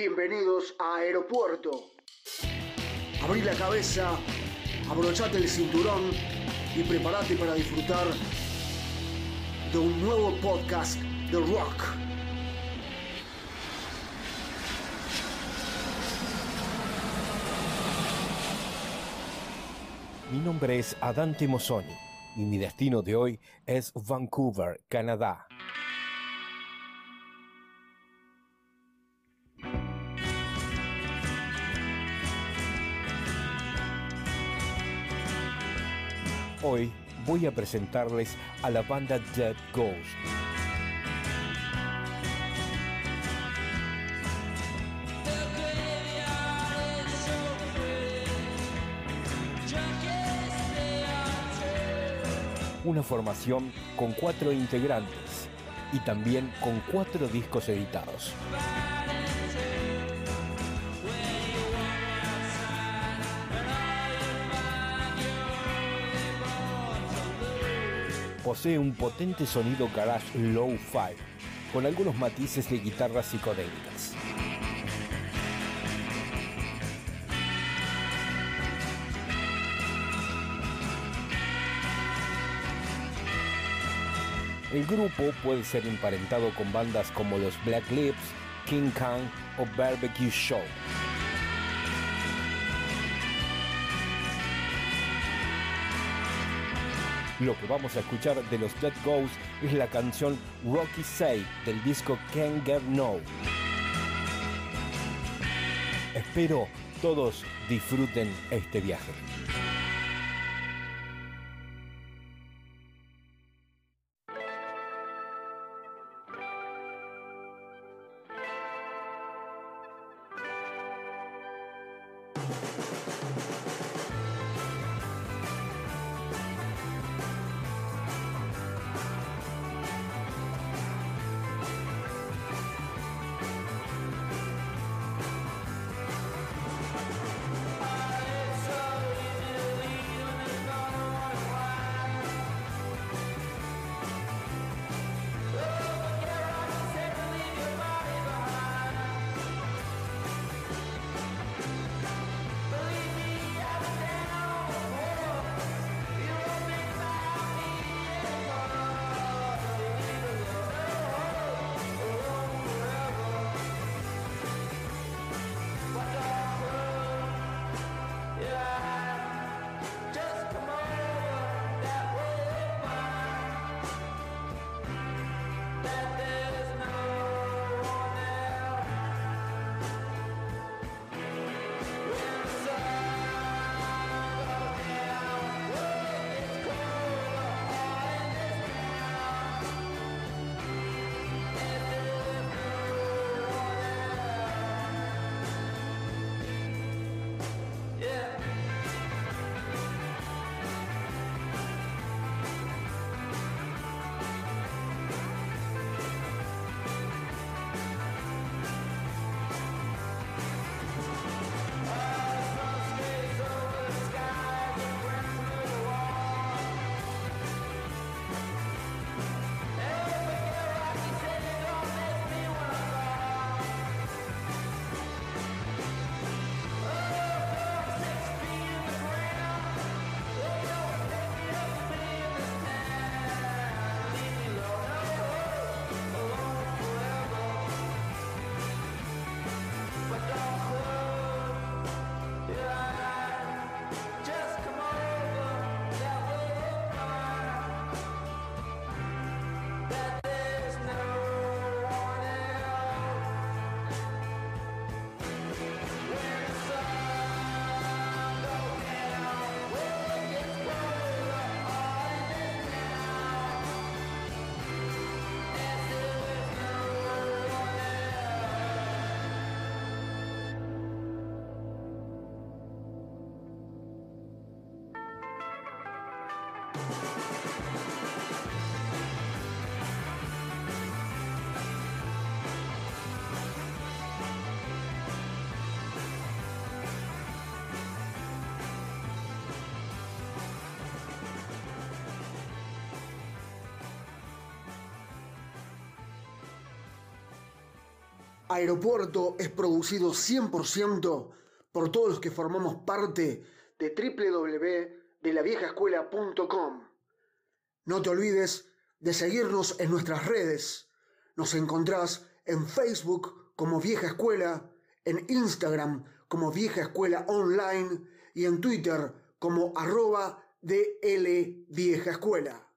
Bienvenidos a Aeropuerto. Abrí la cabeza, abrochate el cinturón y prepárate para disfrutar de un nuevo podcast de rock. Mi nombre es Adante Mosoni y mi destino de hoy es Vancouver, Canadá. Hoy voy a presentarles a la banda Dead Ghost. Una formación con cuatro integrantes y también con cuatro discos editados. Posee un potente sonido garage low-fi, con algunos matices de guitarras psicodélicas. El grupo puede ser emparentado con bandas como los Black Lips, King Kong o Barbecue Show. Lo que vamos a escuchar de los Dead Ghosts es la canción Rocky Say del disco Can't Get No. Espero todos disfruten este viaje. Aeropuerto es producido 100% por todos los que formamos parte de www.delaviejaescuela.com. No te olvides de seguirnos en nuestras redes. Nos encontrás en Facebook como Vieja Escuela, en Instagram como Vieja Escuela Online y en Twitter como arroba DL Vieja Escuela.